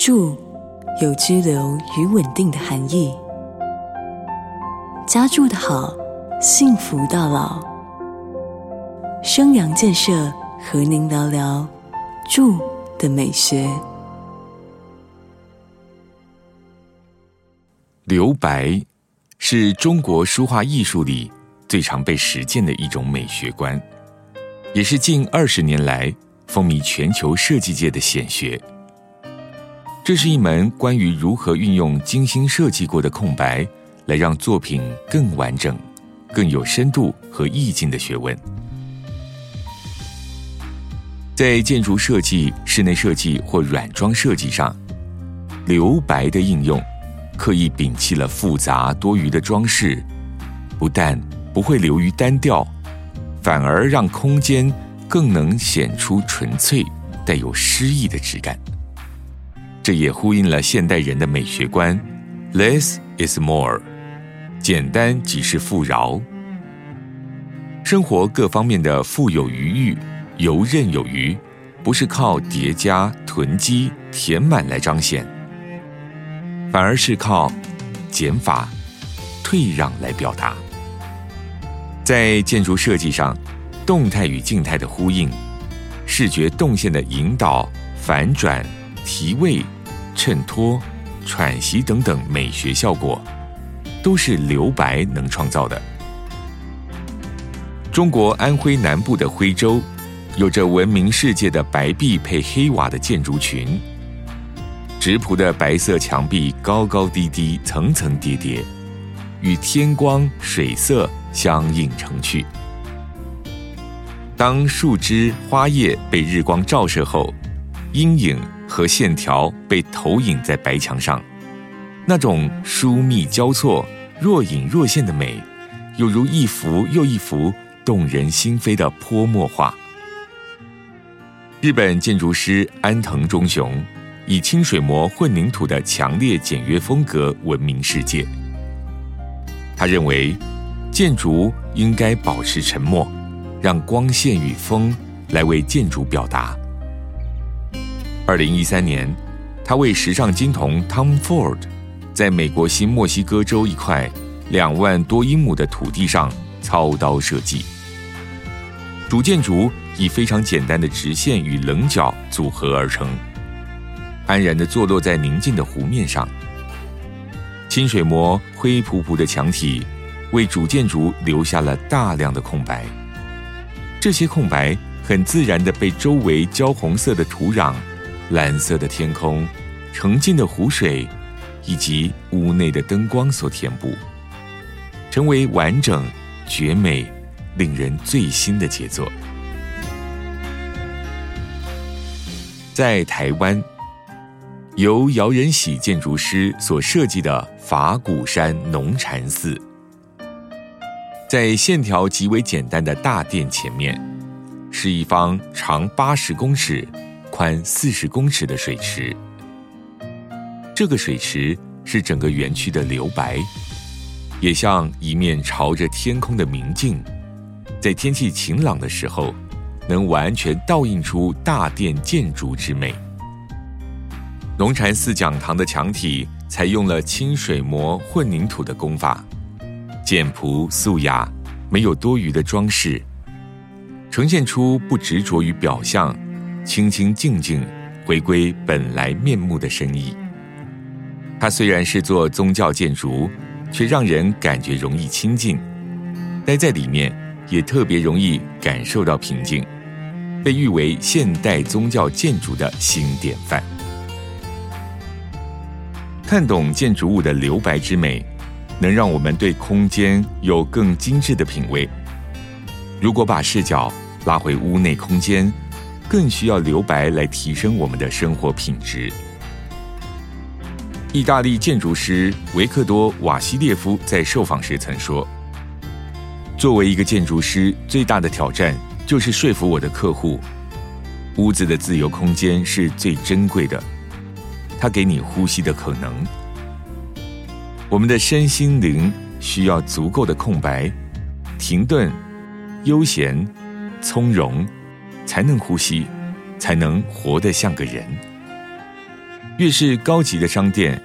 住有居留与稳定的含义。家住的好，幸福到老。生阳建设和您聊聊住的美学。留白是中国书画艺术里最常被实践的一种美学观，也是近二十年来风靡全球设计界的显学。这是一门关于如何运用精心设计过的空白，来让作品更完整、更有深度和意境的学问。在建筑设计、室内设计或软装设计上，留白的应用。刻意摒弃了复杂多余的装饰，不但不会流于单调，反而让空间更能显出纯粹、带有诗意的质感。这也呼应了现代人的美学观：less is more，简单即是富饶。生活各方面的富有余裕、游刃有余，不是靠叠加、囤积、填满来彰显。反而是靠减法、退让来表达。在建筑设计上，动态与静态的呼应、视觉动线的引导、反转、提位、衬托、喘息等等美学效果，都是留白能创造的。中国安徽南部的徽州，有着闻名世界的白壁配黑瓦的建筑群。直朴的白色墙壁，高高低低，层层叠叠，与天光、水色相映成趣。当树枝、花叶被日光照射后，阴影和线条被投影在白墙上，那种疏密交错、若隐若现的美，犹如一幅又一幅动人心扉的泼墨画。日本建筑师安藤忠雄。以清水模混凝土的强烈简约风格闻名世界。他认为，建筑应该保持沉默，让光线与风来为建筑表达。二零一三年，他为时尚金童 Tom Ford 在美国新墨西哥州一块两万多英亩的土地上操刀设计，主建筑以非常简单的直线与棱角组合而成。安然的坐落在宁静的湖面上，清水模灰扑扑的墙体为主建筑留下了大量的空白。这些空白很自然的被周围焦红色的土壤、蓝色的天空、澄净的湖水以及屋内的灯光所填补，成为完整、绝美、令人醉心的杰作。在台湾。由姚仁喜建筑师所设计的法鼓山农禅寺，在线条极为简单的大殿前面，是一方长八十公尺、宽四十公尺的水池。这个水池是整个园区的留白，也像一面朝着天空的明镜，在天气晴朗的时候，能完全倒映出大殿建筑之美。龙禅寺讲堂的墙体采用了清水模混凝土的工法，简朴素雅，没有多余的装饰，呈现出不执着于表象，清清静静，回归本来面目的深意。它虽然是座宗教建筑，却让人感觉容易亲近，待在里面也特别容易感受到平静，被誉为现代宗教建筑的新典范。看懂建筑物的留白之美，能让我们对空间有更精致的品味。如果把视角拉回屋内空间，更需要留白来提升我们的生活品质。意大利建筑师维克多·瓦西列夫在受访时曾说：“作为一个建筑师，最大的挑战就是说服我的客户，屋子的自由空间是最珍贵的。”它给你呼吸的可能。我们的身心灵需要足够的空白、停顿、悠闲、从容，才能呼吸，才能活得像个人。越是高级的商店，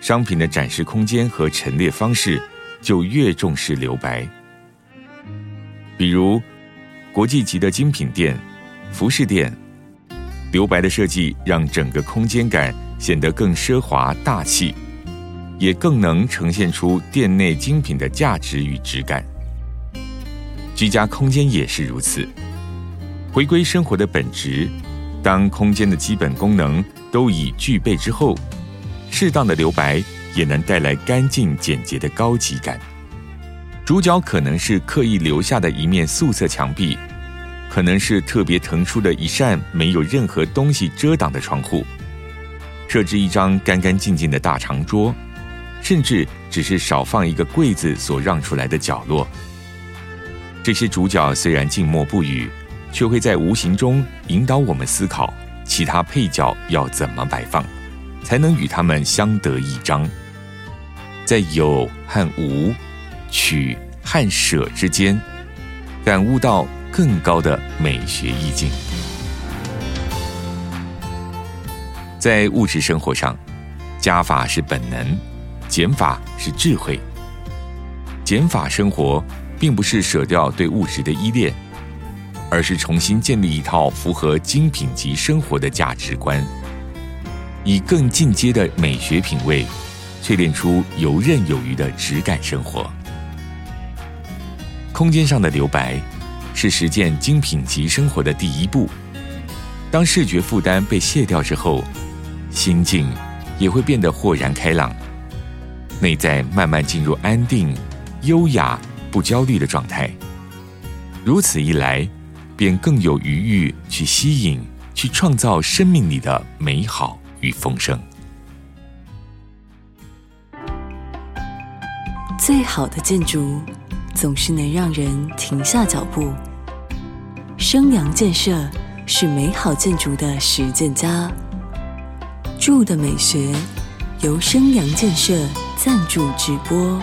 商品的展示空间和陈列方式就越重视留白。比如，国际级的精品店、服饰店，留白的设计让整个空间感显得更奢华大气，也更能呈现出店内精品的价值与质感。居家空间也是如此，回归生活的本质。当空间的基本功能都已具备之后，适当的留白也能带来干净简洁的高级感。主角可能是刻意留下的一面素色墙壁，可能是特别腾出的一扇没有任何东西遮挡的窗户，设置一张干干净净的大长桌，甚至只是少放一个柜子所让出来的角落。这些主角虽然静默不语。却会在无形中引导我们思考，其他配角要怎么摆放，才能与他们相得益彰，在有和无、取和舍之间，感悟到更高的美学意境。在物质生活上，加法是本能，减法是智慧。减法生活，并不是舍掉对物质的依恋。而是重新建立一套符合精品级生活的价值观，以更进阶的美学品味，淬炼出游刃有余的质感生活。空间上的留白，是实践精品级生活的第一步。当视觉负担被卸掉之后，心境也会变得豁然开朗，内在慢慢进入安定、优雅、不焦虑的状态。如此一来。便更有余裕去吸引、去创造生命里的美好与丰盛。最好的建筑总是能让人停下脚步。生阳建设是美好建筑的实践家。住的美学由生阳建设赞助直播。